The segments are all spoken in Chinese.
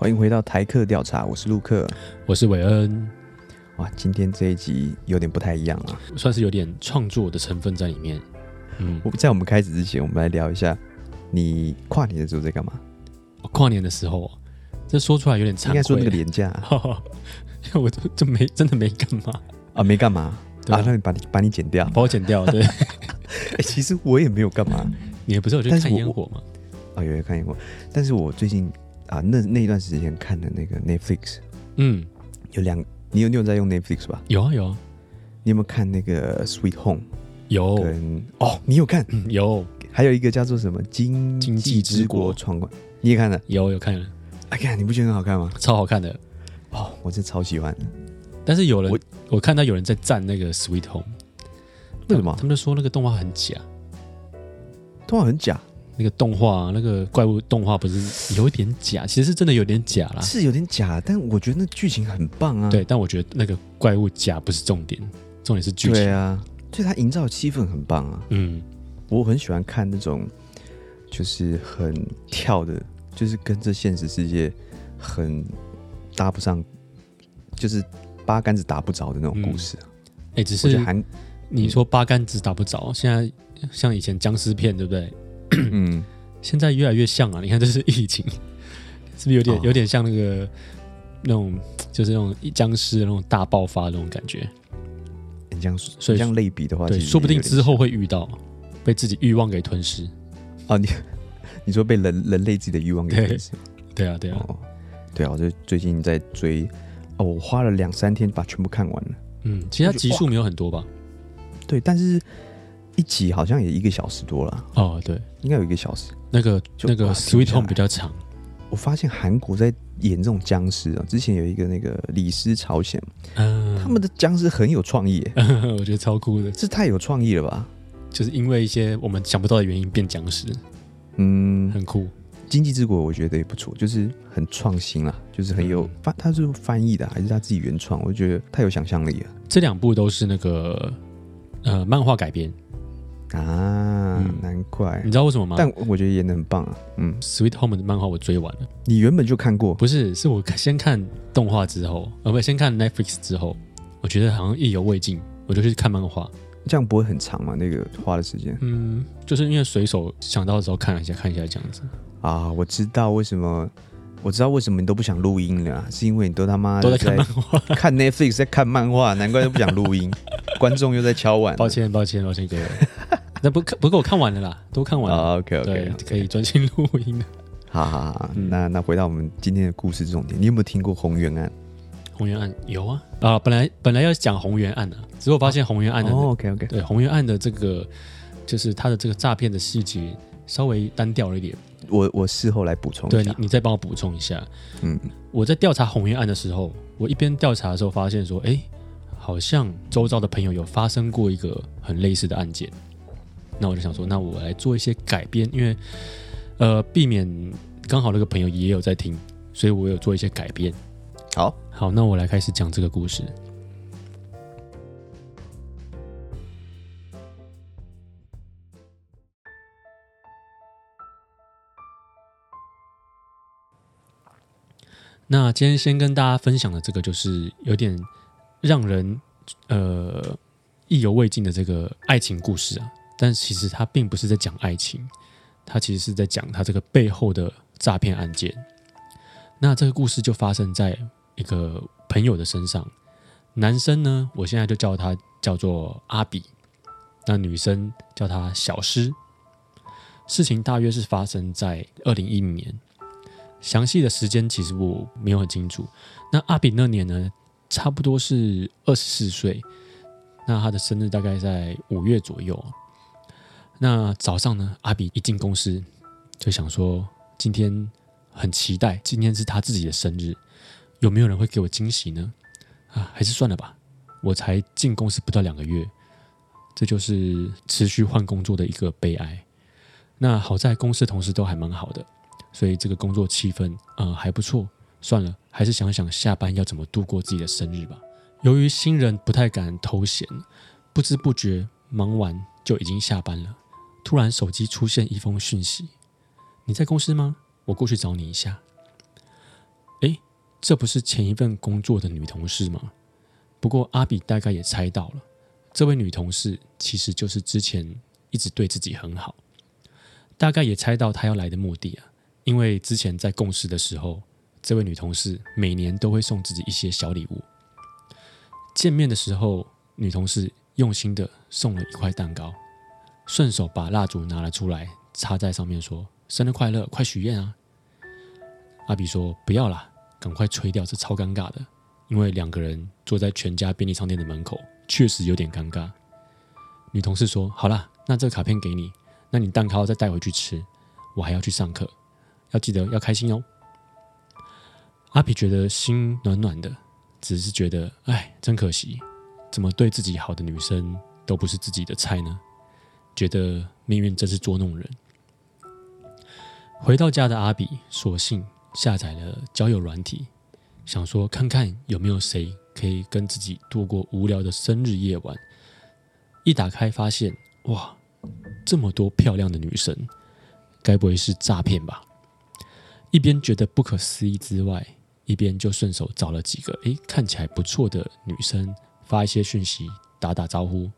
欢迎回到台客调查，我是陆克，我是韦恩。哇，今天这一集有点不太一样啊，算是有点创作的成分在里面。嗯，我在我们开始之前，我们来聊一下，你跨年的时候在干嘛？跨年的时候，这说出来有点惭愧。应该说那个连假，我就就没真的没干嘛啊，没干嘛对啊？那你把你把你剪掉，把我剪掉。对，欸、其实我也没有干嘛，你也不是有去看烟火吗？啊，有有看烟火，但是我最近。啊，那那一段时间看的那个 Netflix，嗯，有两，你有你有在用 Netflix 吧？有啊有啊，你有没有看那个 Sweet Home？有，跟哦，你有看？嗯、有，还有一个叫做什么《经经济之国闯关》，你也看了？有有看了？哎看，你不觉得很好看吗？超好看的，哦，我真超喜欢的。但是有人我，我看到有人在赞那个 Sweet Home，为什么？他们就说那个动画很假，动画很假。那个动画，那个怪物动画不是有一点假，其实是真的有点假啦，是有点假，但我觉得那剧情很棒啊。对，但我觉得那个怪物假不是重点，重点是剧情。对啊，所以它营造的气氛很棒啊。嗯，我很喜欢看那种就是很跳的，就是跟这现实世界很搭不上，就是八竿子打不着的那种故事。哎、嗯欸，只是韩，你说八竿子打不着，现在像以前僵尸片，对不对？嗯，现在越来越像啊！你看，这是疫情，是不是有点、哦、有点像那个那种，就是那种僵尸的那种大爆发的那种感觉？你这样，所以这样类比的话，对，说不定之后会遇到被自己欲望给吞噬啊！你 你说被人人类自己的欲望给吞噬？对啊，对啊，哦、对啊！我就最近在追哦，我花了两三天把全部看完了。嗯，其实它集数没有很多吧？对，但是。一集好像也一个小时多了哦，对，应该有一个小时。那个那个 Sweet Home 比较长。我发现韩国在演这种僵尸啊，之前有一个那个《李斯朝鲜》，嗯，他们的僵尸很有创意，我觉得超酷的，这太有创意了吧？就是因为一些我们想不到的原因变僵尸，嗯，很酷。《经济之国》我觉得也不错，就是很创新啦，就是很有翻，他是翻译的还是他自己原创？我觉得太有想象力了。这两部都是那个呃漫画改编。啊，嗯、难怪！你知道为什么吗？但我觉得演的很棒啊。嗯，《Sweet Home》的漫画我追完了。你原本就看过？不是，是我先看动画之后，呃，不，先看 Netflix 之后，我觉得好像意犹未尽，我就去看漫画。这样不会很长吗？那个花的时间？嗯，就是因为随手想到的时候看了一下，看一下这样子。啊，我知道为什么，我知道为什么你都不想录音了，是因为你都他妈都在看漫画，看 Netflix 在看漫画，难怪都不想录音。观众又在敲碗，抱歉，抱歉，抱歉，各位。那不不过我看完了啦，都看完了。Oh, OK OK，可以专心录音 了。好好好，嗯、那那回到我们今天的故事重点，你有没有听过红原案？红原案有啊啊，本来本来要讲红原案的，只是我发现红原案的、oh, OK OK，对红原案的这个就是他的这个诈骗的细节稍微单调了一点。我我事后来补充一下，对，你你再帮我补充一下。嗯，我在调查红原案的时候，我一边调查的时候发现说，哎，好像周遭的朋友有发生过一个很类似的案件。那我就想说，那我来做一些改编，因为呃，避免刚好那个朋友也有在听，所以我有做一些改编。好，好，那我来开始讲这个故事。那今天先跟大家分享的这个，就是有点让人呃意犹未尽的这个爱情故事啊。但其实他并不是在讲爱情，他其实是在讲他这个背后的诈骗案件。那这个故事就发生在一个朋友的身上，男生呢，我现在就叫他叫做阿比，那女生叫他小诗。事情大约是发生在二零一零年，详细的时间其实我没有很清楚。那阿比那年呢，差不多是二十四岁，那他的生日大概在五月左右。那早上呢，阿比一进公司就想说，今天很期待，今天是他自己的生日，有没有人会给我惊喜呢？啊，还是算了吧，我才进公司不到两个月，这就是持续换工作的一个悲哀。那好在公司同事都还蛮好的，所以这个工作气氛啊、还不错。算了，还是想想下班要怎么度过自己的生日吧。由于新人不太敢偷闲，不知不觉忙完就已经下班了。突然手机出现一封讯息：“你在公司吗？我过去找你一下。”诶，这不是前一份工作的女同事吗？不过阿比大概也猜到了，这位女同事其实就是之前一直对自己很好，大概也猜到她要来的目的啊。因为之前在共事的时候，这位女同事每年都会送自己一些小礼物。见面的时候，女同事用心的送了一块蛋糕，顺手把蜡烛拿了出来，插在上面说：“生日快乐，快许愿啊！”阿比说：“不要啦，赶快吹掉，这超尴尬的。”因为两个人坐在全家便利商店的门口，确实有点尴尬。女同事说：“好啦，那这个卡片给你，那你蛋糕再带回去吃，我还要去上课，要记得要开心哦。”阿比觉得心暖暖的。只是觉得，哎，真可惜，怎么对自己好的女生都不是自己的菜呢？觉得命运真是捉弄人。回到家的阿比，索性下载了交友软体，想说看看有没有谁可以跟自己度过无聊的生日夜晚。一打开，发现哇，这么多漂亮的女生，该不会是诈骗吧？一边觉得不可思议之外，一边就顺手找了几个诶看起来不错的女生发一些讯息打打招呼，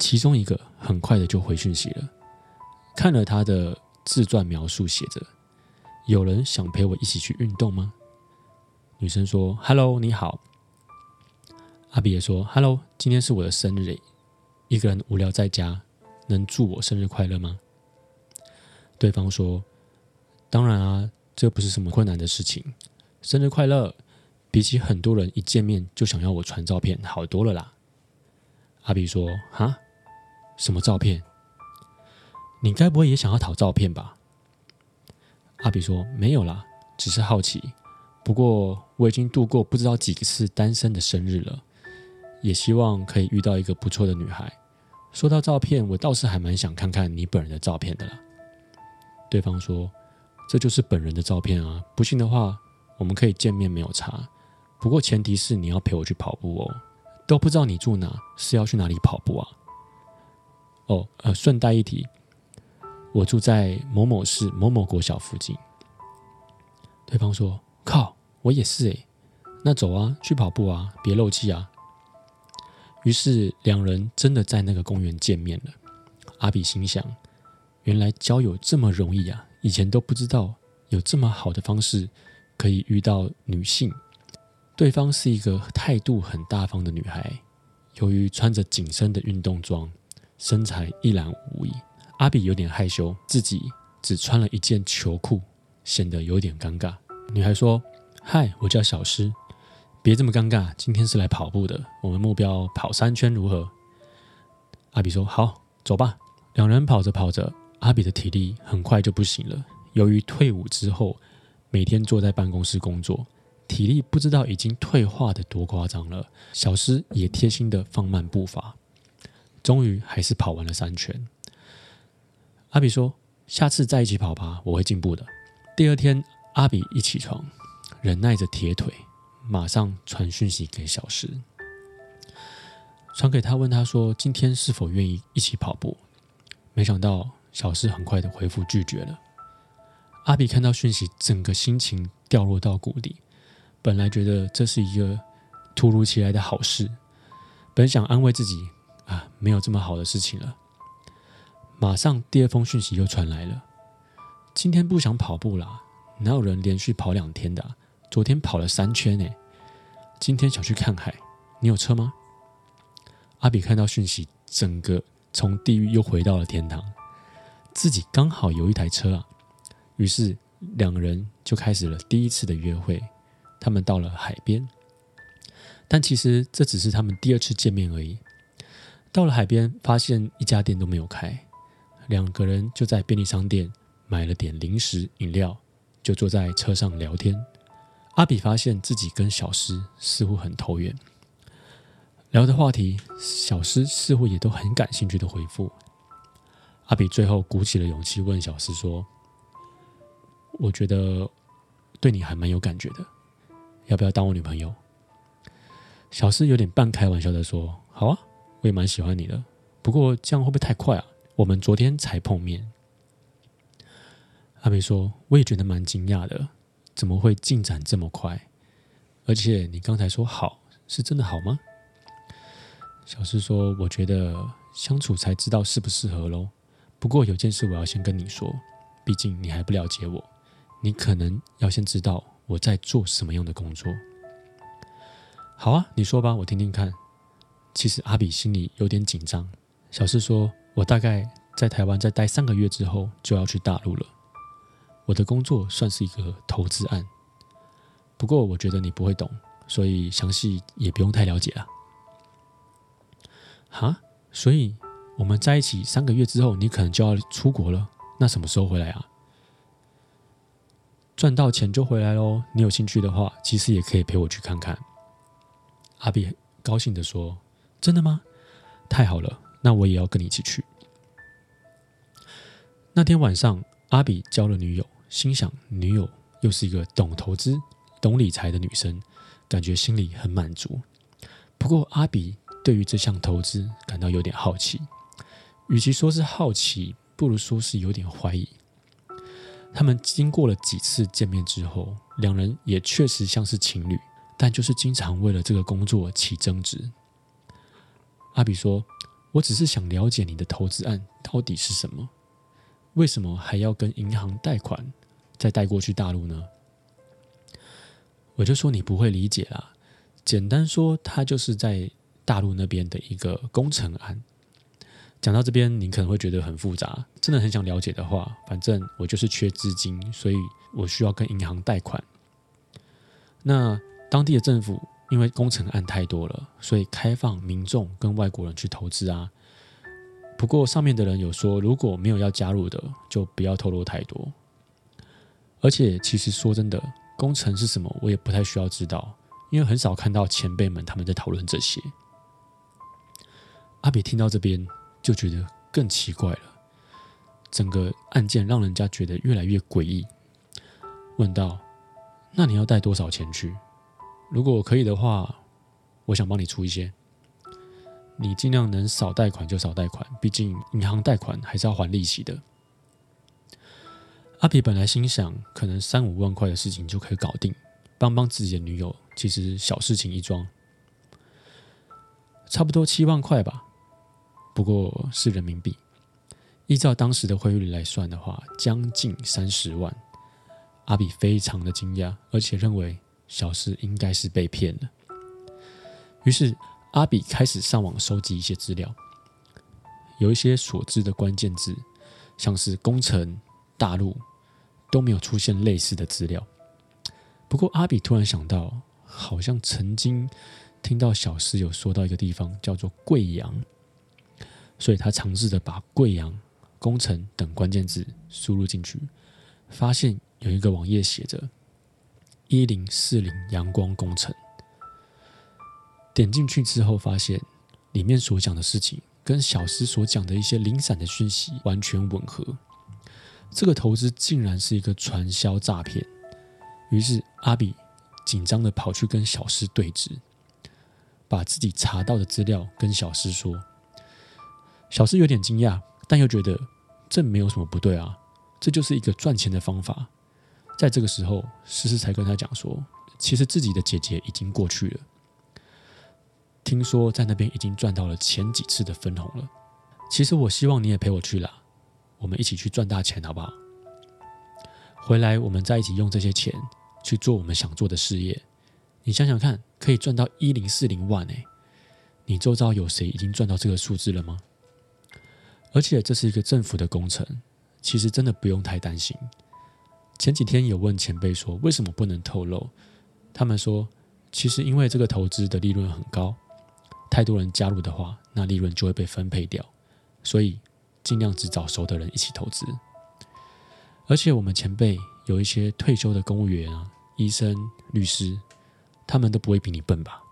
其中一个很快的就回讯息了，看了他的自传描述，写着：“有人想陪我一起去运动吗？”女生说：“Hello，你好。”阿比也说：“Hello，今天是我的生日，一个人无聊在家，能祝我生日快乐吗？”对方说：“当然啊，这不是什么困难的事情。”生日快乐！比起很多人一见面就想要我传照片，好多了啦。阿比说：“哈，什么照片？你该不会也想要讨照片吧？”阿比说：“没有啦，只是好奇。不过我已经度过不知道几次单身的生日了，也希望可以遇到一个不错的女孩。说到照片，我倒是还蛮想看看你本人的照片的啦。”对方说：“这就是本人的照片啊，不信的话。”我们可以见面没有差，不过前提是你要陪我去跑步哦。都不知道你住哪，是要去哪里跑步啊？哦，呃，顺带一提，我住在某某市某某国小附近。对方说：“靠，我也是诶。那走啊，去跑步啊，别漏气啊。”于是两人真的在那个公园见面了。阿比心想：原来交友这么容易啊！以前都不知道有这么好的方式。可以遇到女性，对方是一个态度很大方的女孩。由于穿着紧身的运动装，身材一览无遗，阿比有点害羞，自己只穿了一件球裤，显得有点尴尬。女孩说：“嗨，我叫小诗，别这么尴尬，今天是来跑步的，我们目标跑三圈，如何？”阿比说：“好，走吧。”两人跑着跑着，阿比的体力很快就不行了。由于退伍之后，每天坐在办公室工作，体力不知道已经退化的多夸张了。小诗也贴心的放慢步伐，终于还是跑完了三圈。阿比说：“下次再一起跑吧，我会进步的。”第二天，阿比一起床，忍耐着铁腿，马上传讯息给小诗，传给他问他说：“今天是否愿意一起跑步？”没想到小诗很快的回复拒绝了。阿比看到讯息，整个心情掉落到谷底。本来觉得这是一个突如其来的好事，本想安慰自己啊，没有这么好的事情了。马上第二封讯息又传来了：今天不想跑步啦，哪有人连续跑两天的？昨天跑了三圈呢。今天想去看海，你有车吗？阿比看到讯息，整个从地狱又回到了天堂。自己刚好有一台车啊。于是两人就开始了第一次的约会。他们到了海边，但其实这只是他们第二次见面而已。到了海边，发现一家店都没有开，两个人就在便利商店买了点零食饮料，就坐在车上聊天。阿比发现自己跟小诗似乎很投缘，聊的话题，小诗似乎也都很感兴趣的回复。阿比最后鼓起了勇气问小诗说：“我觉得对你还蛮有感觉的，要不要当我女朋友？”小诗有点半开玩笑的说：“好啊，我也蛮喜欢你的。不过这样会不会太快啊？我们昨天才碰面。”阿比说：“我也觉得蛮惊讶的，怎么会进展这么快？而且你刚才说好，是真的好吗？”小诗说：“我觉得相处才知道适不适合喽。不过有件事我要先跟你说，毕竟你还不了解我，你可能要先知道我在做什么样的工作。”好啊，你说吧，我听听看。其实阿比心里有点紧张。小四说：“我大概在台湾再待三个月之后就要去大陆了。我的工作算是一个投资案，不过我觉得你不会懂，所以详细也不用太了解了。”哈，所以我们在一起三个月之后，你可能就要出国了。那什么时候回来啊？赚到钱就回来喽。你有兴趣的话，其实也可以陪我去看看。阿比高兴地说：“真的吗？太好了，那我也要跟你一起去。”那天晚上，阿比交了女友，心想女友又是一个懂投资、懂理财的女生，感觉心里很满足。不过阿比。对于这项投资感到有点好奇，与其说是好奇，不如说是有点怀疑。他们经过了几次见面之后，两人也确实像是情侣，但就是经常为了这个工作起争执。阿比说：“我只是想了解你的投资案到底是什么，为什么还要跟银行贷款再贷过去大陆呢？”我就说：“你不会理解啦，简单说，他就是在。”大陆那边的一个工程案，讲到这边，你可能会觉得很复杂。真的很想了解的话，反正我就是缺资金，所以我需要跟银行贷款。那当地的政府因为工程案太多了，所以开放民众跟外国人去投资啊。不过上面的人有说，如果没有要加入的，就不要透露太多。而且其实说真的，工程是什么，我也不太需要知道，因为很少看到前辈们他们在讨论这些。阿比听到这边就觉得更奇怪了，整个案件让人家觉得越来越诡异。问道：“那你要带多少钱去？如果可以的话，我想帮你出一些。你尽量能少贷款就少贷款，毕竟银行贷款还是要还利息的。”阿比本来心想，可能三五万块的事情就可以搞定，帮帮自己的女友，其实小事情一桩，差不多七万块吧。不过是人民币，依照当时的汇率来算的话，将近三十万。阿比非常的惊讶，而且认为小诗应该是被骗了。于是阿比开始上网收集一些资料，有一些所知的关键字，像是工程、大陆，都没有出现类似的资料。不过阿比突然想到，好像曾经听到小诗有说到一个地方，叫做贵阳。所以他尝试着把贵阳工程等关键字输入进去，发现有一个网页写着“一零四零阳光工程”。点进去之后，发现里面所讲的事情跟小诗所讲的一些零散的讯息完全吻合。这个投资竟然是一个传销诈骗。于是阿比紧张地跑去跟小诗对质，把自己查到的资料跟小诗说。小诗有点惊讶，但又觉得这没有什么不对啊，这就是一个赚钱的方法。在这个时候，诗诗才跟他讲说，其实自己的姐姐已经过去了，听说在那边已经赚到了前几次的分红了。其实我希望你也陪我去啦，我们一起去赚大钱，好不好？回来我们再一起用这些钱去做我们想做的事业。你想想看，可以赚到一零四零万诶，你周遭有谁已经赚到这个数字了吗？而且这是一个政府的工程，其实真的不用太担心。前几天有问前辈说，为什么不能透露？他们说，其实因为这个投资的利润很高，太多人加入的话，那利润就会被分配掉，所以尽量只找熟的人一起投资。而且我们前辈有一些退休的公务员啊、医生、律师，他们都不会比你笨吧？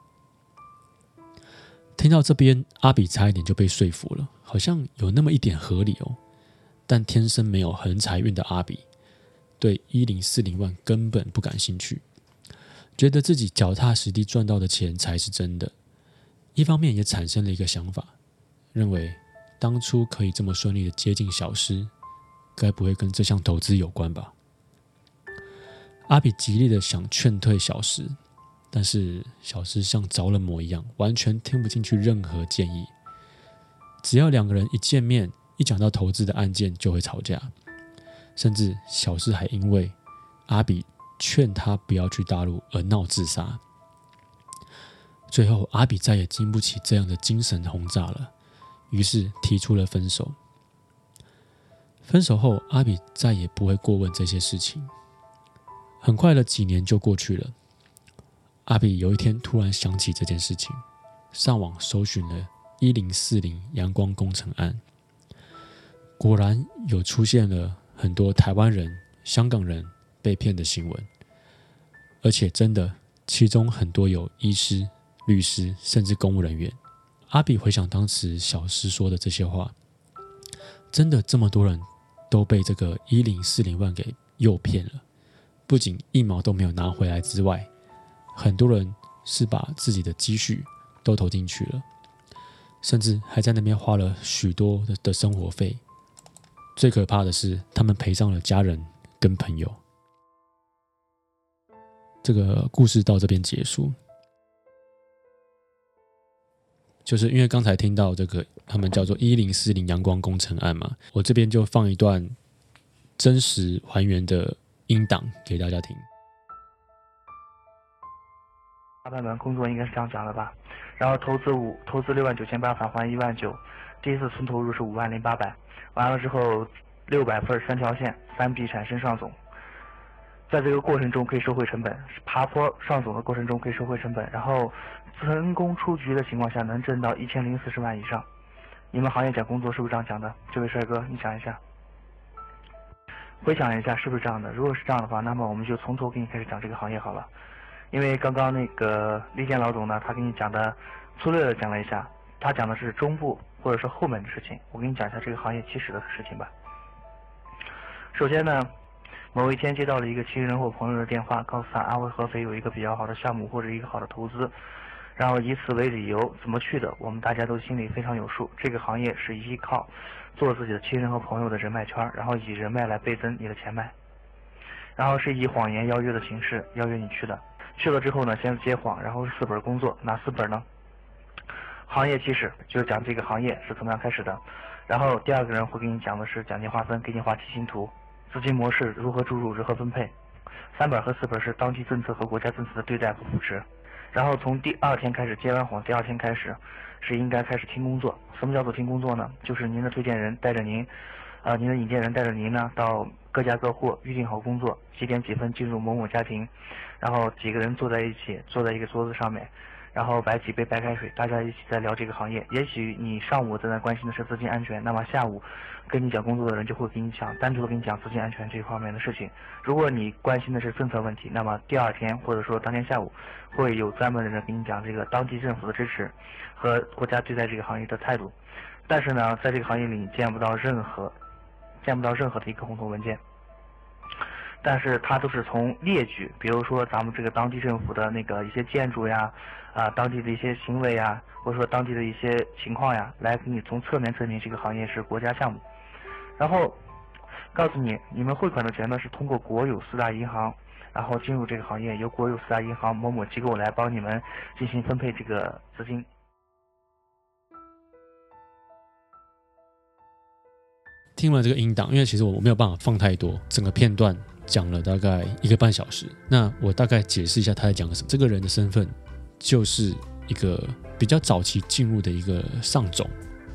听到这边，阿比差一点就被说服了，好像有那么一点合理哦。但天生没有横财运的阿比，对一零四零万根本不感兴趣，觉得自己脚踏实地赚到的钱才是真的。一方面也产生了一个想法，认为当初可以这么顺利的接近小狮，该不会跟这项投资有关吧？阿比极力的想劝退小狮，但是小狮像着了魔一样，完全听不进去任何建议。只要两个人一见面，一讲到投资的案件，就会吵架，甚至小狮还因为阿比劝他不要去大陆而闹自杀。最后，阿比再也经不起这样的精神轰炸了，于是提出了分手。分手后，阿比再也不会过问这些事情。很快的几年就过去了，阿比有一天突然想起这件事情，上网搜寻了“一零四零阳光工程案”，果然有出现了很多台湾人、香港人被骗的新闻，而且真的，其中很多有医师。律师甚至公务人员，阿比回想当时小诗说的这些话，真的这么多人都被这个一零四零万给诱骗了，不仅一毛都没有拿回来之外，很多人是把自己的积蓄都投进去了，甚至还在那边花了许多的的生活费。最可怕的是，他们赔上了家人跟朋友。这个故事到这边结束。就是因为刚才听到这个，他们叫做一零四零阳光工程案嘛，我这边就放一段真实还原的音档给大家听。大半本工作应该是这样讲的吧？然后投资五，投资六万九千八，返还一万九，第一次纯投入是五万零八百，完了之后六百份三条线，三笔产生上总。在这个过程中可以收回成本，爬坡上总的过程中可以收回成本，然后成功出局的情况下能挣到一千零四十万以上。你们行业讲工作是不是这样讲的？这位帅哥，你想一下，回想一下是不是这样的？如果是这样的话，那么我们就从头给你开始讲这个行业好了。因为刚刚那个利建老总呢，他给你讲的粗略的讲了一下，他讲的是中部或者说后门的事情。我给你讲一下这个行业起始的事情吧。首先呢。某一天接到了一个亲人或朋友的电话，告诉他安徽合肥有一个比较好的项目或者一个好的投资，然后以此为理由怎么去的，我们大家都心里非常有数。这个行业是依靠做自己的亲人和朋友的人脉圈，然后以人脉来倍增你的钱脉，然后是以谎言邀约的形式邀约你去的。去了之后呢，先是接谎，然后是四本工作，哪四本呢？行业起始就是讲这个行业是怎么样开始的，然后第二个人会给你讲的是奖金划分，给你画梯形图。资金模式如何注入，如何分配？三本和四本是当地政策和国家政策的对待和扶持。然后从第二天开始接完活，第二天开始是应该开始听工作。什么叫做听工作呢？就是您的推荐人带着您，呃，您的引荐人带着您呢，到各家各户预定好工作，几点几分进入某某家庭，然后几个人坐在一起，坐在一个桌子上面。然后摆几杯白开水，大家一起在聊这个行业。也许你上午正在关心的是资金安全，那么下午跟你讲工作的人就会给你讲，单独的跟你讲资金安全这方面的事情。如果你关心的是政策问题，那么第二天或者说当天下午会有专门的人给你讲这个当地政府的支持和国家对待这个行业的态度。但是呢，在这个行业里你见不到任何见不到任何的一个红头文件。但是它都是从列举，比如说咱们这个当地政府的那个一些建筑呀，啊，当地的一些行为呀，或者说当地的一些情况呀，来给你从侧面证明这个行业是国家项目。然后告诉你，你们汇款的钱呢是通过国有四大银行，然后进入这个行业，由国有四大银行某某机构来帮你们进行分配这个资金。听完这个音档，因为其实我没有办法放太多，整个片段。讲了大概一个半小时，那我大概解释一下他在讲什么。这个人的身份就是一个比较早期进入的一个上总，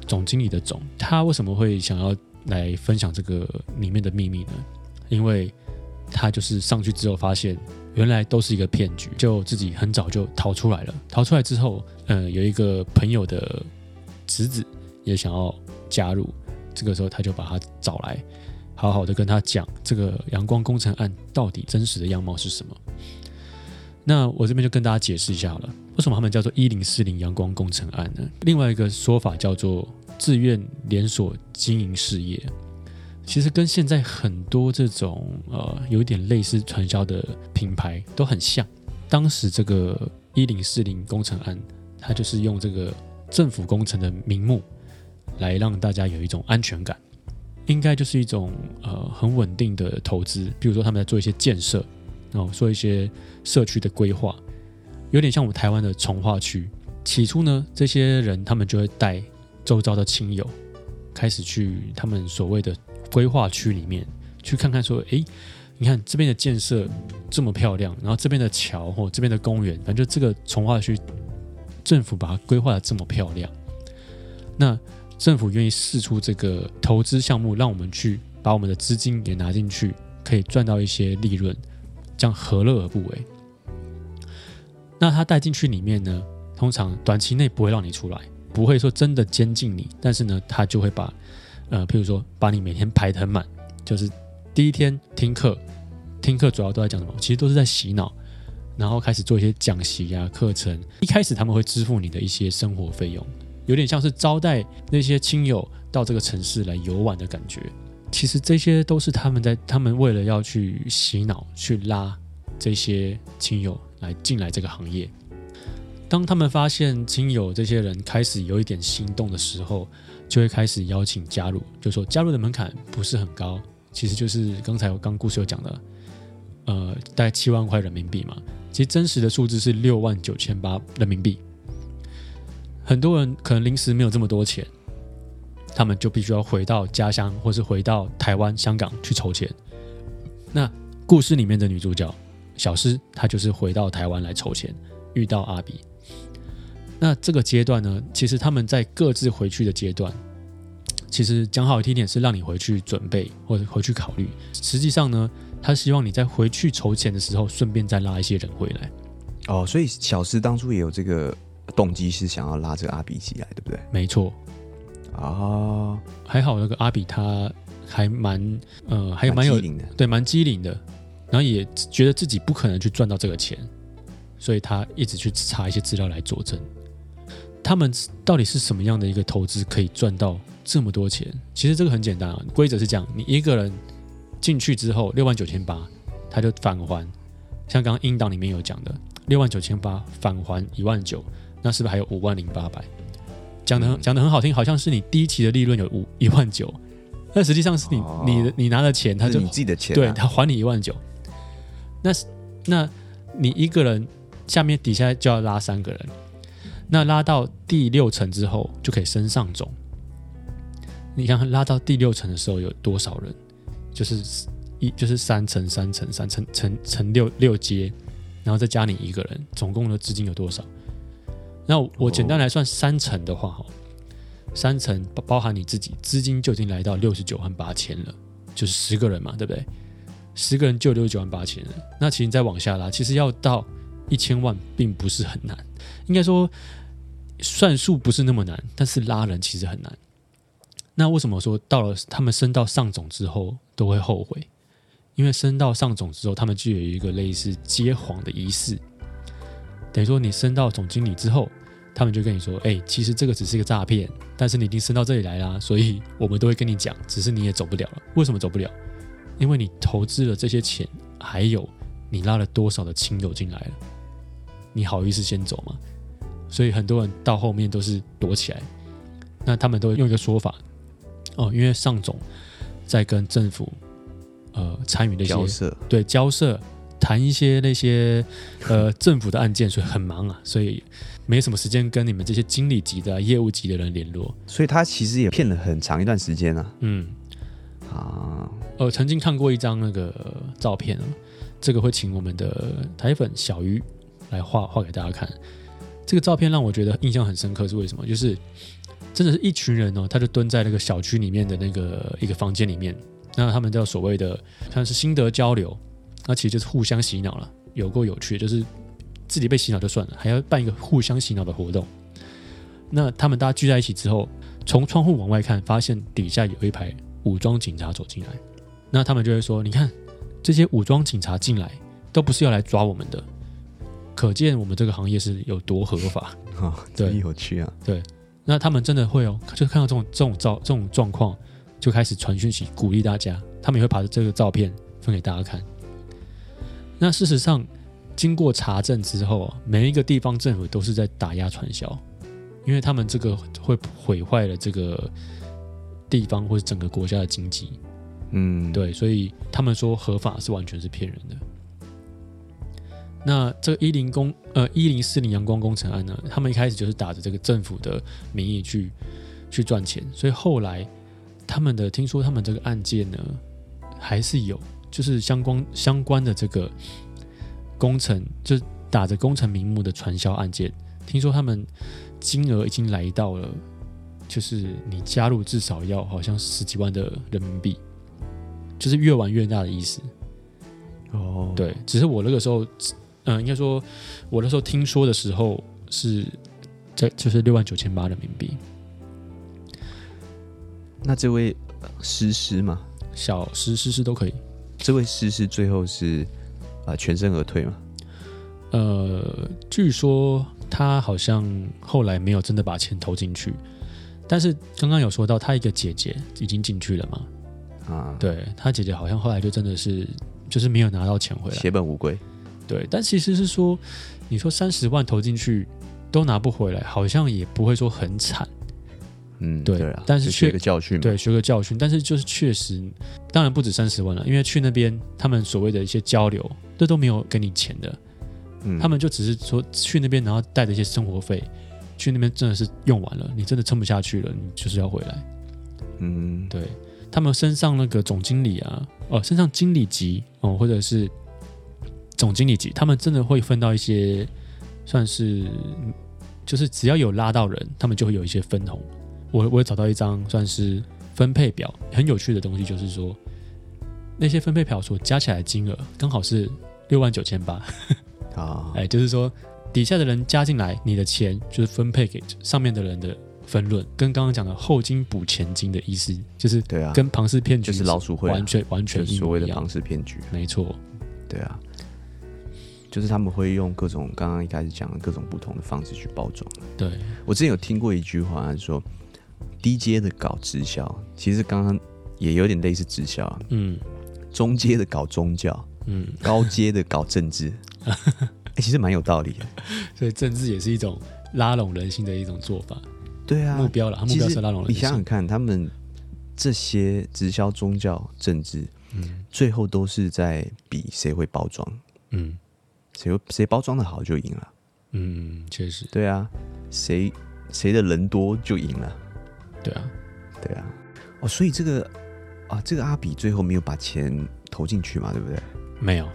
总经理的总。他为什么会想要来分享这个里面的秘密呢？因为他就是上去之后发现原来都是一个骗局，就自己很早就逃出来了。逃出来之后，呃，有一个朋友的侄子也想要加入，这个时候他就把他找来。好好的跟他讲这个阳光工程案到底真实的样貌是什么。那我这边就跟大家解释一下了，为什么他们叫做一零四零阳光工程案呢？另外一个说法叫做自愿连锁经营事业，其实跟现在很多这种呃有一点类似传销的品牌都很像。当时这个一零四零工程案，它就是用这个政府工程的名目来让大家有一种安全感，应该就是一种呃很稳定的投资。比如说他们在做一些建设。哦，做一些社区的规划，有点像我们台湾的从化区。起初呢，这些人他们就会带周遭的亲友，开始去他们所谓的规划区里面去看看，说：“诶，你看这边的建设这么漂亮，然后这边的桥或这边的公园，反正这个从化区，政府把它规划的这么漂亮，那政府愿意试出这个投资项目，让我们去把我们的资金给拿进去，可以赚到一些利润。”这样何乐而不为？那他带进去里面呢，通常短期内不会让你出来，不会说真的监禁你，但是呢，他就会把，呃，譬如说把你每天排得很满，就是第一天听课，听课主要都在讲什么？其实都是在洗脑，然后开始做一些讲习啊课程。一开始他们会支付你的一些生活费用，有点像是招待那些亲友到这个城市来游玩的感觉。其实这些都是他们在，他们为了要去洗脑、去拉这些亲友来进来这个行业。当他们发现亲友这些人开始有一点心动的时候，就会开始邀请加入。就说加入的门槛不是很高，其实就是刚才我刚故事有讲的，呃，大概七万块人民币嘛。其实真实的数字是六万九千八人民币。很多人可能临时没有这么多钱。他们就必须要回到家乡，或是回到台湾、香港去筹钱。那故事里面的女主角小诗，她就是回到台湾来筹钱，遇到阿比。那这个阶段呢，其实他们在各自回去的阶段，其实讲好听点是让你回去准备或者回去考虑。实际上呢，他希望你在回去筹钱的时候，顺便再拉一些人回来。哦，所以小诗当初也有这个动机，是想要拉这个阿比起来，对不对？没错。哦，还好那个阿比他还蛮呃，还蛮有对，蛮机灵的，然后也觉得自己不可能去赚到这个钱，所以他一直去查一些资料来佐证。他们到底是什么样的一个投资可以赚到这么多钱？其实这个很简单啊，规则是这样：你一个人进去之后六万九千八，他就返还，像刚刚英档里面有讲的六万九千八返还一万九，那是不是还有五万零八百？讲的讲的很好听，好像是你第一期的利润有五 一万九，但实际上是你、哦、你的你拿的钱，他就你自己的钱、啊，对他还你一万九。那那你一个人下面底下就要拉三个人，那拉到第六层之后就可以升上总。你看拉到第六层的时候有多少人？就是一就是三层三层三层乘乘六六阶，然后再加你一个人，总共的资金有多少？那我简单来算三层的话，哈，三层包包含你自己资金就已经来到六十九万八千了，就是十个人嘛，对不对？十个人就六十九万八千了。那其实你再往下拉，其实要到一千万并不是很难，应该说算数不是那么难，但是拉人其实很难。那为什么说到了他们升到上总之后都会后悔？因为升到上总之后，他们就有一个类似接黄的仪式。等于说，你升到总经理之后，他们就跟你说：“哎，其实这个只是一个诈骗，但是你已经升到这里来啦，所以我们都会跟你讲，只是你也走不了了。为什么走不了？因为你投资了这些钱，还有你拉了多少的亲友进来了，你好意思先走吗？所以很多人到后面都是躲起来。那他们都用一个说法哦，因为上总在跟政府呃参与那些交涉，对交涉。”谈一些那些 呃政府的案件，所以很忙啊，所以没什么时间跟你们这些经理级的、业务级的人联络。所以他其实也骗了很长一段时间啊。嗯，啊，呃，曾经看过一张那个照片啊，这个会请我们的台粉小鱼来画画给大家看。这个照片让我觉得印象很深刻，是为什么？就是真的是一群人哦，他就蹲在那个小区里面的那个一个房间里面，那他们叫所谓的像是心得交流。那其实就是互相洗脑了，有够有趣，就是自己被洗脑就算了，还要办一个互相洗脑的活动。那他们大家聚在一起之后，从窗户往外看，发现底下有一排武装警察走进来。那他们就会说：“你看，这些武装警察进来，都不是要来抓我们的，可见我们这个行业是有多合法啊，对，有趣啊，对。那他们真的会哦，就看到这种这种照这种状况，就开始传讯息鼓励大家，他们也会把这个照片分给大家看。那事实上，经过查证之后，每一个地方政府都是在打压传销，因为他们这个会毁坏了这个地方或者整个国家的经济。嗯，对，所以他们说合法是完全是骗人的。那这个一零工呃一零四零阳光工程案呢，他们一开始就是打着这个政府的名义去去赚钱，所以后来他们的听说他们这个案件呢，还是有就是相关相关的这个工程，就打着工程名目的传销案件，听说他们金额已经来到了，就是你加入至少要好像十几万的人民币，就是越玩越大的意思。哦，对，只是我那个时候。嗯，应该说，我那时候听说的时候是在就是六万九千八人民币。那这位诗诗嘛，小诗诗诗都可以。这位诗是最后是啊、呃、全身而退吗？呃，据说他好像后来没有真的把钱投进去，但是刚刚有说到他一个姐姐已经进去了嘛？啊，对，他姐姐好像后来就真的是就是没有拿到钱回来，血本无归。对，但其实是说，你说三十万投进去都拿不回来，好像也不会说很惨。嗯，对，对啊，但是学个教训，对，学个教训。但是就是确实，当然不止三十万了，因为去那边他们所谓的一些交流，这都没有给你钱的。嗯，他们就只是说去那边，然后带着一些生活费，去那边真的是用完了，你真的撑不下去了，你就是要回来。嗯，对，他们身上那个总经理啊，哦，身上经理级哦，或者是。总经理级，他们真的会分到一些，算是就是只要有拉到人，他们就会有一些分红。我我也找到一张算是分配表，很有趣的东西，就是说那些分配表所加起来的金额刚好是六万九千八啊，哎，就是说底下的人加进来，你的钱就是分配给上面的人的分论，跟刚刚讲的后金补前金的意思，就是对啊，跟庞氏骗局就是老鼠会完全完全所谓的庞氏骗局，没错，对啊。就是他们会用各种刚刚一开始讲的各种不同的方式去包装。对，我之前有听过一句话，说低阶的搞直销，其实刚刚也有点类似直销。嗯，中阶的搞宗教，嗯，高阶的搞政治，哎、欸，其实蛮有道理的。所以政治也是一种拉拢人心的一种做法。对啊，目标了，目标是拉拢人心。你想想看，他们这些直销、宗教、政治，嗯，最后都是在比谁会包装。嗯。谁谁包装的好就赢了，嗯，确实，对啊，谁谁的人多就赢了，对啊，对啊，哦，所以这个啊，这个阿比最后没有把钱投进去嘛，对不对？没有，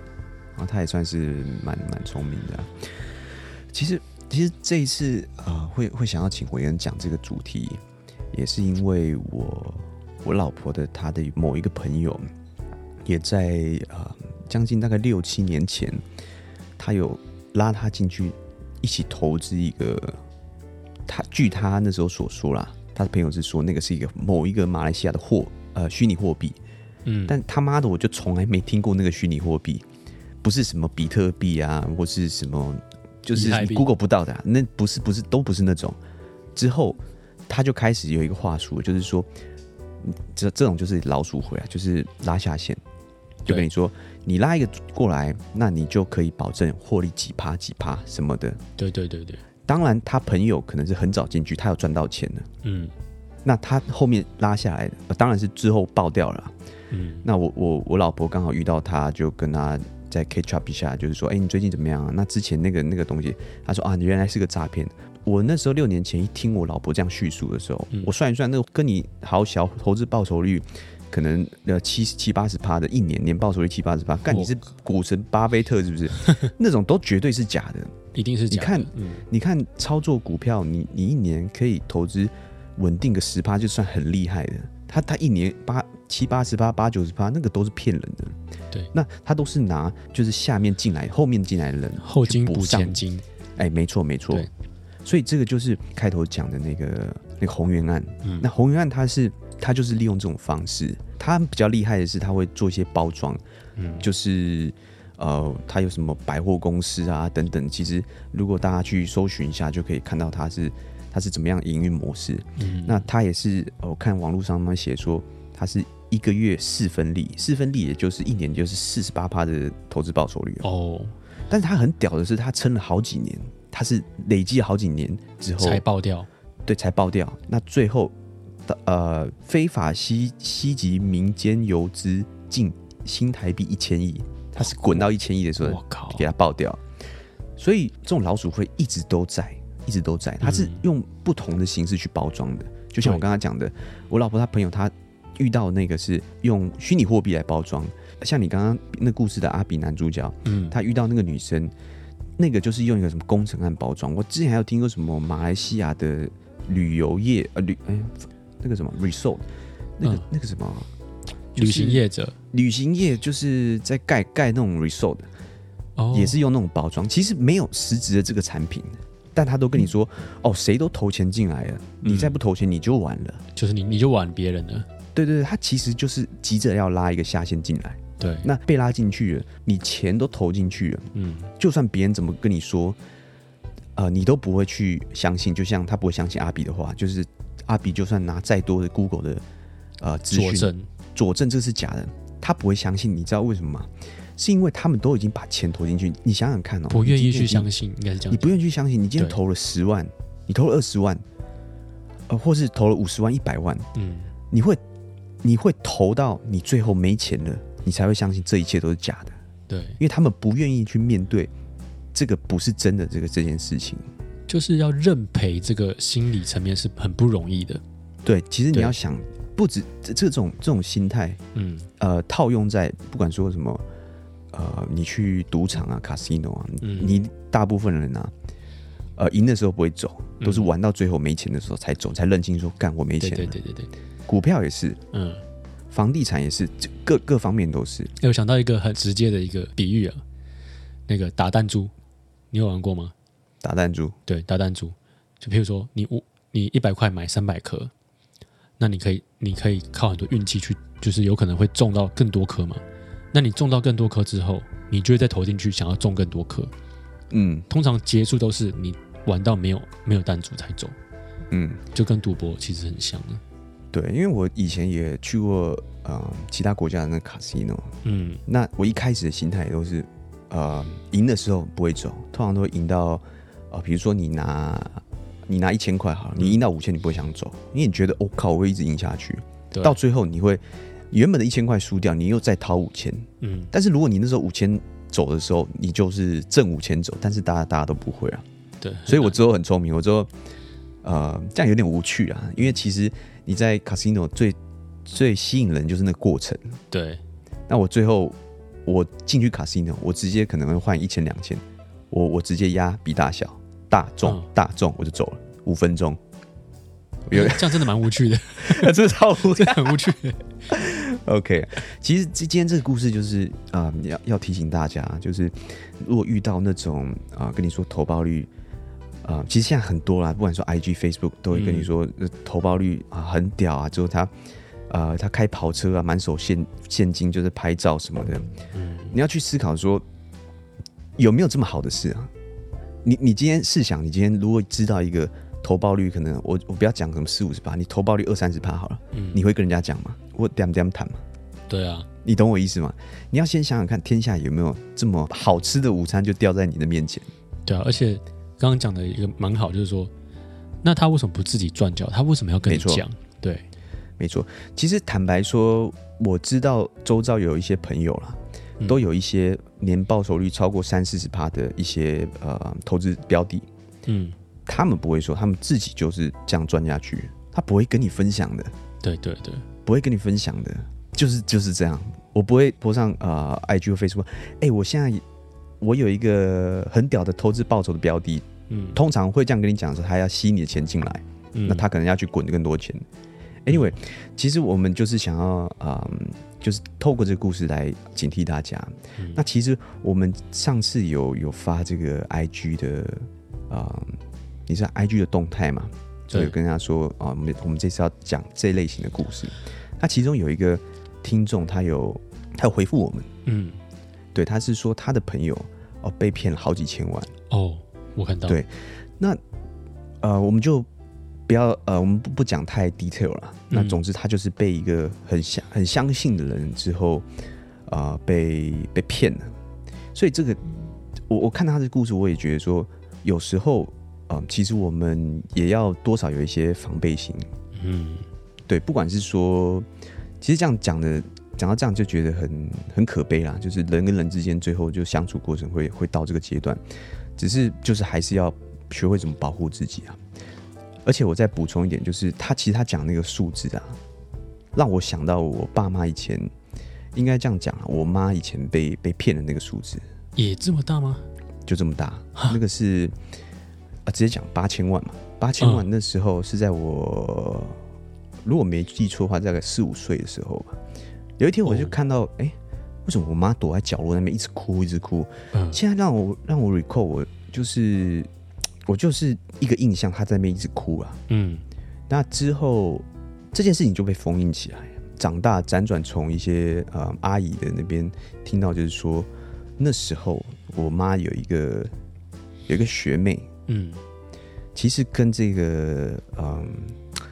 然后他也算是蛮蛮聪明的。其实，其实这一次啊、呃，会会想要请委员讲这个主题，也是因为我我老婆的她的某一个朋友，也在啊将近大概六七年前。他有拉他进去一起投资一个，他据他那时候所说啦，他的朋友是说那个是一个某一个马来西亚的货呃虚拟货币，嗯，但他妈的我就从来没听过那个虚拟货币，不是什么比特币啊，或是什么就是你 Google 不到的啊，那不是不是都不是那种。之后他就开始有一个话术，就是说这这种就是老鼠会啊，就是拉下线，就跟你说。你拉一个过来，那你就可以保证获利几趴几趴什么的。对对对对，当然他朋友可能是很早进去，他有赚到钱的。嗯，那他后面拉下来的，呃，当然是之后爆掉了。嗯，那我我我老婆刚好遇到他，就跟他在 catch up 一下，就是说，哎、欸，你最近怎么样啊？那之前那个那个东西，他说啊，你原来是个诈骗。我那时候六年前一听我老婆这样叙述的时候，嗯、我算一算，那个跟你好小投资报酬率。可能呃七七八十趴的一年年报酬率七八十趴，干你是股神巴菲特是不是？那种都绝对是假的，一定是假的。你看，嗯、你看操作股票，你你一年可以投资稳定个十趴，就算很厉害的。他他一年八七八十趴八九十趴，那个都是骗人的。对，那他都是拿就是下面进来后面进来的人后金补前金。哎，没错没错。所以这个就是开头讲的那个那个鸿源案。嗯，那红源案它是。他就是利用这种方式，他比较厉害的是他会做一些包装，嗯，就是呃，他有什么百货公司啊等等。其实如果大家去搜寻一下，就可以看到他是他是怎么样营运模式。嗯，那他也是，我看网络上面写说，他是一个月四分利，四分利也就是一年就是四十八趴的投资报酬率哦。但是他很屌的是，他撑了好几年，他是累积了好几年之后才爆掉，对，才爆掉。那最后的呃，非法吸吸集民间游资近新台币一千亿，它是滚到一千亿的时候，我靠，给它爆掉。所以这种老鼠会一直都在，一直都在，它是用不同的形式去包装的。嗯、就像我刚刚讲的，我老婆她朋友她遇到那个是用虚拟货币来包装。像你刚刚那故事的阿比男主角，嗯，他遇到那个女生，那个就是用一个什么工程案包装。我之前还有听过什么马来西亚的旅游业，呃旅哎那个什么 resort，那个、嗯、那个什么、就是、旅行业者，旅行业就是在盖盖那种 resort，哦，也是用那种包装，其实没有实质的这个产品，但他都跟你说，嗯、哦，谁都投钱进来了，你再不投钱你就完了，就是你你就玩别人了。对对对，他其实就是急着要拉一个下线进来。对，那被拉进去了，你钱都投进去了，嗯，就算别人怎么跟你说，呃，你都不会去相信。就像他不会相信阿比的话，就是阿比就算拿再多的 Google 的呃资讯佐证，佐证这是假的，他不会相信。你知道为什么吗？是因为他们都已经把钱投进去。你想想看哦，不愿意去相信，应该是这样。你不愿意去相信，你今天投了十万，你投了二十万，呃，或是投了五十万、一百万，嗯，你会你会投到你最后没钱了。你才会相信这一切都是假的，对，因为他们不愿意去面对这个不是真的这个这件事情，就是要认赔，这个心理层面是很不容易的。对，其实你要想，不止这这种这种心态，嗯，呃，套用在不管说什么，呃，你去赌场啊、casino 啊，嗯，你大部分人啊，呃，赢的时候不会走，都是玩到最后没钱的时候才走，才认清说干我没钱。对对对对，股票也是，嗯。房地产也是，各各方面都是。我想到一个很直接的一个比喻啊，那个打弹珠，你有玩过吗？打弹珠，对，打弹珠，就譬如说你五，你一百块买三百颗，那你可以，你可以靠很多运气去，就是有可能会中到更多颗嘛。那你中到更多颗之后，你就会再投进去，想要中更多颗。嗯，通常结束都是你玩到没有没有弹珠才走。嗯，就跟赌博其实很像的。对，因为我以前也去过呃其他国家的那个 casino，嗯，那我一开始的心态都是，呃，赢的时候不会走，通常都会赢到，呃，比如说你拿你拿一千块好了，你赢到五千你不会想走，因为你觉得我靠我会一直赢下去，到最后你会原本的一千块输掉，你又再掏五千，嗯，但是如果你那时候五千走的时候，你就是挣五千走，但是大家大家都不会啊，对，所以我之后很聪明，我之后呃这样有点无趣啊，因为其实。你在 casino 最最吸引人就是那个过程。对，那我最后我进去 casino，我直接可能会换一千两千，我我直接压比大小，大众、嗯、大众我就走了，五分钟。有这样真的蛮无趣的，这超无趣，很无趣。OK，其实这今天这个故事就是啊、呃，要要提醒大家，就是如果遇到那种啊、呃，跟你说投报率。啊、呃，其实现在很多啦，不管说 IG、Facebook 都会跟你说，嗯、投报率啊很屌啊，之后他，呃，他开跑车啊，满手现现金，就是拍照什么的。嗯，你要去思考说，有没有这么好的事啊？你你今天试想，你今天如果知道一个投报率可能，我我不要讲什么四五十趴，你投报率二三十趴好了，嗯，你会跟人家讲吗？我点点谈嘛？对啊，你懂我意思吗？你要先想想看，天下有没有这么好吃的午餐就掉在你的面前？对啊，而且。刚刚讲的一个蛮好，就是说，那他为什么不自己赚脚？他为什么要跟你讲？对，没错。其实坦白说，我知道周遭有一些朋友啦，嗯、都有一些年报酬率超过三四十趴的一些呃投资标的。嗯，他们不会说，他们自己就是这样赚下去，他不会跟你分享的。对对对，不会跟你分享的，就是就是这样。我不会播上呃 IG 或 Facebook。哎，我现在。我有一个很屌的投资报酬的标的，嗯，通常会这样跟你讲说，他要吸你的钱进来，嗯，那他可能要去滚更多钱。Anyway，其实我们就是想要，嗯，就是透过这个故事来警惕大家。嗯，那其实我们上次有有发这个 IG 的，嗯，你知道 IG 的动态嘛？就有跟他说，啊，我们我们这次要讲这类型的故事。那其中有一个听众，他有他有回复我们，嗯。对，他是说他的朋友哦被骗了好几千万。哦，我看到。对，那呃，我们就不要呃，我们不不讲太 detail 了。嗯、那总之，他就是被一个很相很相信的人之后啊、呃，被被骗了。所以这个，我我看他的故事，我也觉得说，有时候啊、呃，其实我们也要多少有一些防备心。嗯，对，不管是说，其实这样讲的。讲到这样就觉得很很可悲啦，就是人跟人之间最后就相处过程会会到这个阶段，只是就是还是要学会怎么保护自己啊。而且我再补充一点，就是他其实他讲那个数字啊，让我想到我爸妈以前应该这样讲啊，我妈以前被被骗的那个数字也这么大吗？就这么大，那个是啊，直接讲八千万嘛，八千万那时候是在我如果没记错的话，大概四五岁的时候吧。有一天我就看到，哎、oh. 欸，为什么我妈躲在角落那边一直哭，一直哭？嗯，现在让我让我 recall，我就是我就是一个印象，他在那边一直哭啊。嗯，那之后这件事情就被封印起来。长大辗转从一些呃阿姨的那边听到，就是说那时候我妈有一个有一个学妹，嗯，其实跟这个嗯。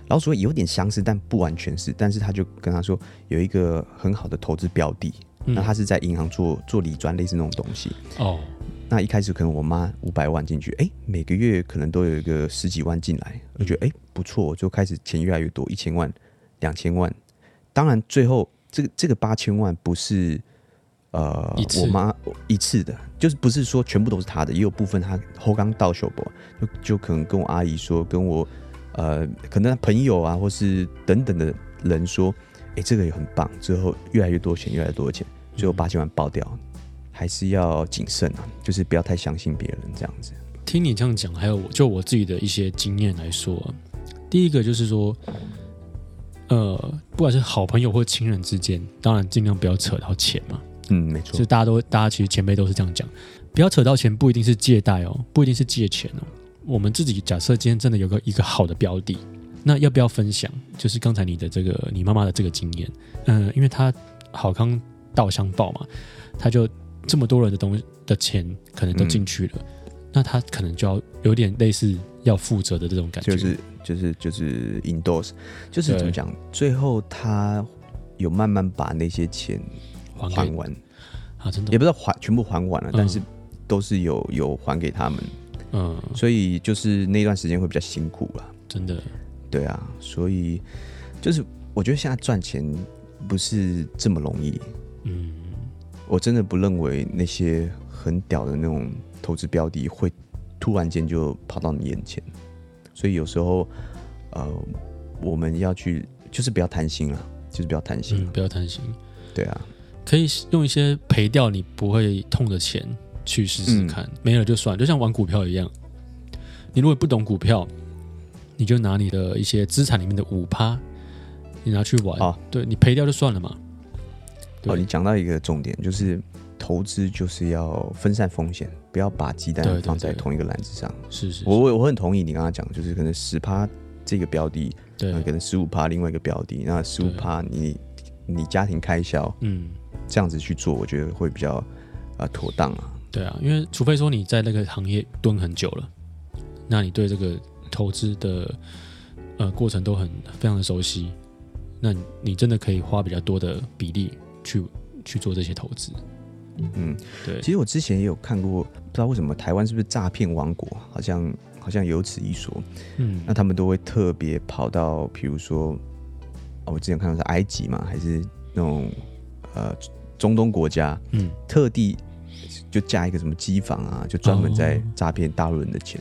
老鼠会有点相似，但不完全是。但是他就跟他说有一个很好的投资标的，嗯、那他是在银行做做理专，类似那种东西。哦，那一开始可能我妈五百万进去，哎、欸，每个月可能都有一个十几万进来，我觉得哎、欸、不错，就开始钱越来越多，一千万、两千万。当然最后这个这个八千万不是呃我妈一次的，就是不是说全部都是她的，也有部分她后刚到手不，就就可能跟我阿姨说，跟我。呃，可能朋友啊，或是等等的人说，哎、欸，这个也很棒。之后越来越多钱，越来越多钱，最后八千万爆掉，嗯、还是要谨慎啊，就是不要太相信别人这样子。听你这样讲，还有我就我自己的一些经验来说，第一个就是说，呃，不管是好朋友或亲人之间，当然尽量不要扯到钱嘛。嗯，没错。就大家都，大家其实前辈都是这样讲，不要扯到钱，不一定是借贷哦，不一定是借钱哦。我们自己假设今天真的有个一个好的标的，那要不要分享？就是刚才你的这个你妈妈的这个经验，嗯，因为她好康道相报嘛，她就这么多人的东西的钱可能都进去了，嗯、那他可能就要有点类似要负责的这种感觉，就是就是就是 endorse，就是怎么讲？最后他有慢慢把那些钱还完。啊，真的也不知道还全部还完了，嗯、但是都是有有还给他们。嗯，所以就是那段时间会比较辛苦了，真的。对啊，所以就是我觉得现在赚钱不是这么容易。嗯，我真的不认为那些很屌的那种投资标的会突然间就跑到你眼前。所以有时候，呃，我们要去就是不要贪心了，就是不要贪心，嗯，不要贪心。对啊，可以用一些赔掉你不会痛的钱。去试试看，嗯、没了就算，就像玩股票一样。你如果不懂股票，你就拿你的一些资产里面的五趴，你拿去玩，哦、对，你赔掉就算了嘛。哦，你讲到一个重点，就是投资就是要分散风险，不要把鸡蛋放在同一个篮子上。是是，我我我很同意你刚刚讲，就是可能十趴这个标的，对，可能十五趴另外一个标的，那十五趴你你家庭开销，嗯，这样子去做，我觉得会比较啊妥当啊。对啊，因为除非说你在那个行业蹲很久了，那你对这个投资的呃过程都很非常的熟悉，那你真的可以花比较多的比例去去做这些投资。嗯，对。其实我之前也有看过，不知道为什么台湾是不是诈骗王国，好像好像有此一说。嗯，那他们都会特别跑到，比如说，哦，我之前看到是埃及嘛，还是那种呃中东国家，嗯，特地。就加一个什么机房啊，就专门在诈骗大陆人的钱。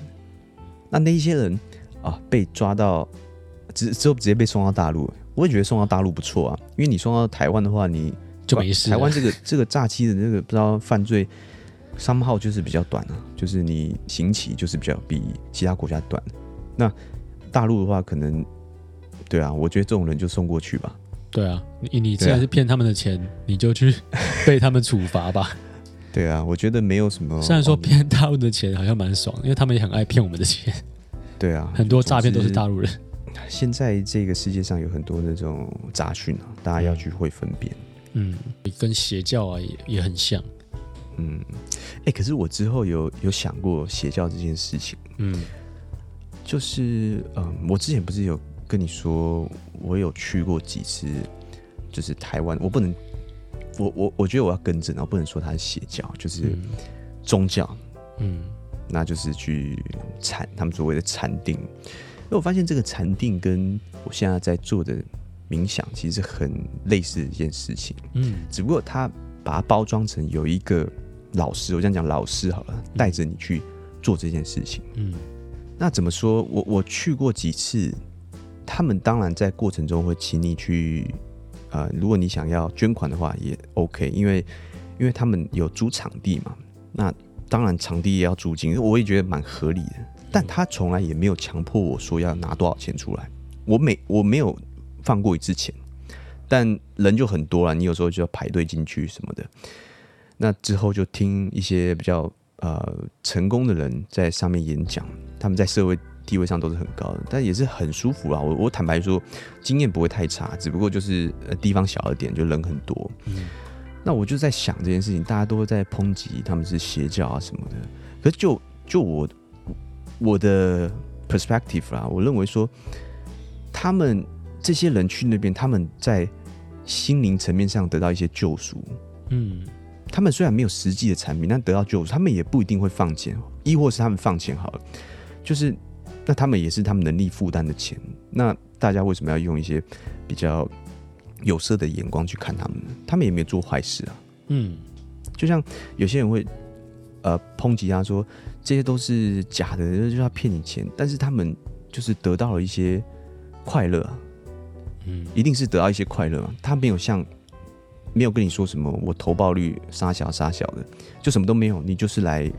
Oh. 那那一些人啊，被抓到之之后直接被送到大陆，我也觉得送到大陆不错啊，因为你送到台湾的话，你就没事。台湾这个这个诈欺的这个不知道犯罪商号就是比较短啊，就是你刑期就是比较比其他国家短。那大陆的话，可能对啊，我觉得这种人就送过去吧。对啊，你你既然是骗他们的钱，啊、你就去 被他们处罚吧。对啊，我觉得没有什么。虽然说骗大陆的钱好像蛮爽，因为他们也很爱骗我们的钱。对啊，很多诈骗都是大陆人。现在这个世界上有很多那种杂讯啊，大家要去会分辨。嗯，跟邪教啊也也很像。嗯，哎、欸，可是我之后有有想过邪教这件事情，嗯，就是嗯，我之前不是有跟你说，我有去过几次，就是台湾，我不能，我我我觉得我要更正，我不能说它是邪教，就是宗教，嗯，那就是去禅，他们所谓的禅定，因为我发现这个禅定跟我现在在做的冥想其实很类似的一件事情，嗯，只不过他把它包装成有一个。老师，我这样讲，老师好了，带着你去做这件事情。嗯，那怎么说？我我去过几次，他们当然在过程中会请你去，呃，如果你想要捐款的话也 OK，因为因为他们有租场地嘛。那当然场地也要租金，我也觉得蛮合理的。但他从来也没有强迫我说要拿多少钱出来，我没我没有放过一次钱，但人就很多了，你有时候就要排队进去什么的。那之后就听一些比较呃成功的人在上面演讲，他们在社会地位上都是很高的，但也是很舒服啊。我我坦白说，经验不会太差，只不过就是呃地方小了点，就人很多。嗯。那我就在想这件事情，大家都在抨击他们是邪教啊什么的。可是就就我我的 perspective 啦，我认为说，他们这些人去那边，他们在心灵层面上得到一些救赎。嗯。他们虽然没有实际的产品，但得到救赎，他们也不一定会放钱，亦或是他们放钱好了，就是那他们也是他们能力负担的钱。那大家为什么要用一些比较有色的眼光去看他们呢？他们也没有做坏事啊。嗯，就像有些人会呃抨击他说这些都是假的，就是要骗你钱，但是他们就是得到了一些快乐，嗯，一定是得到一些快乐嘛。他没有像。没有跟你说什么，我投报率杀小杀小的，就什么都没有，你就是来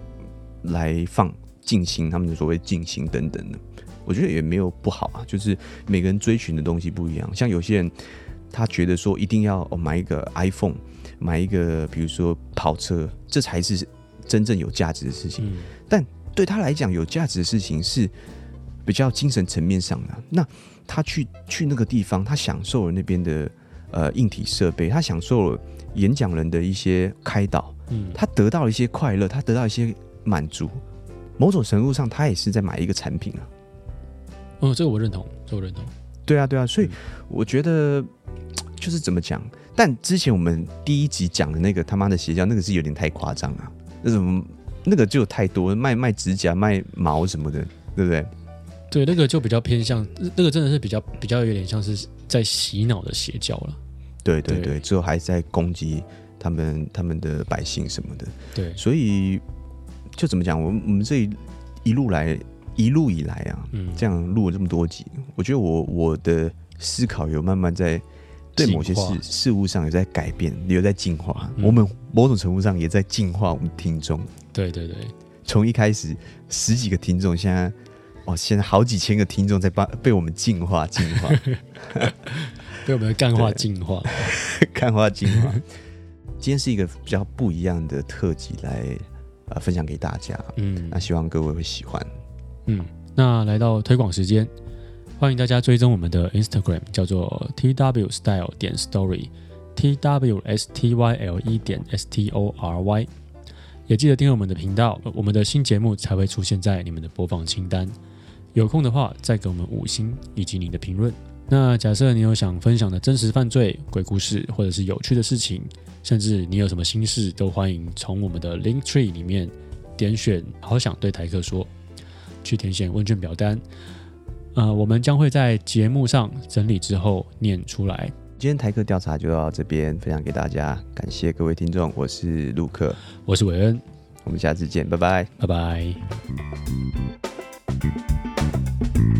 来放静心，他们的所谓静心等等的，我觉得也没有不好啊，就是每个人追寻的东西不一样，像有些人他觉得说一定要哦买一个 iPhone，买一个比如说跑车，这才是真正有价值的事情，嗯、但对他来讲有价值的事情是比较精神层面上的，那他去去那个地方，他享受了那边的。呃，硬体设备，他享受了演讲人的一些开导，嗯，他得到了一些快乐，他得到一些满足，某种程度上，他也是在买一个产品啊。哦，这个我认同，这个我认同。对啊，对啊，所以我觉得就是怎么讲？但之前我们第一集讲的那个他妈的邪教，那个是有点太夸张啊，那种那个就有太多卖卖指甲、卖毛什么的，对不对？对，那个就比较偏向，那个真的是比较比较有点像是在洗脑的邪教了。对对对，最后还在攻击他们他们的百姓什么的。对，所以就怎么讲，我们我们这一路来一路以来啊，嗯，这样录了这么多集，我觉得我我的思考有慢慢在对某些事事物上有在改变，有在进化。嗯，我们某种程度上也在进化我们的听众。对对对，从一开始十几个听众，现在。哦，现在好几千个听众在帮被我们净化、净化，被我们的干话净化、干化净化。今天是一个比较不一样的特辑，来呃分享给大家。嗯，那希望各位会喜欢。嗯，那来到推广时间，欢迎大家追踪我们的 Instagram，叫做 T W Style 点 Story，T W S T Y L E 点 S T O R Y。也记得订阅我们的频道，我们的新节目才会出现在你们的播放清单。有空的话，再给我们五星以及你的评论。那假设你有想分享的真实犯罪、鬼故事，或者是有趣的事情，甚至你有什么心事，都欢迎从我们的 Link Tree 里面点选“好想对台客说”，去填写问卷表单。呃，我们将会在节目上整理之后念出来。今天台客调查就到这边分享给大家，感谢各位听众，我是陆克，我是韦恩，我们下次见，拜拜，拜拜。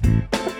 thank you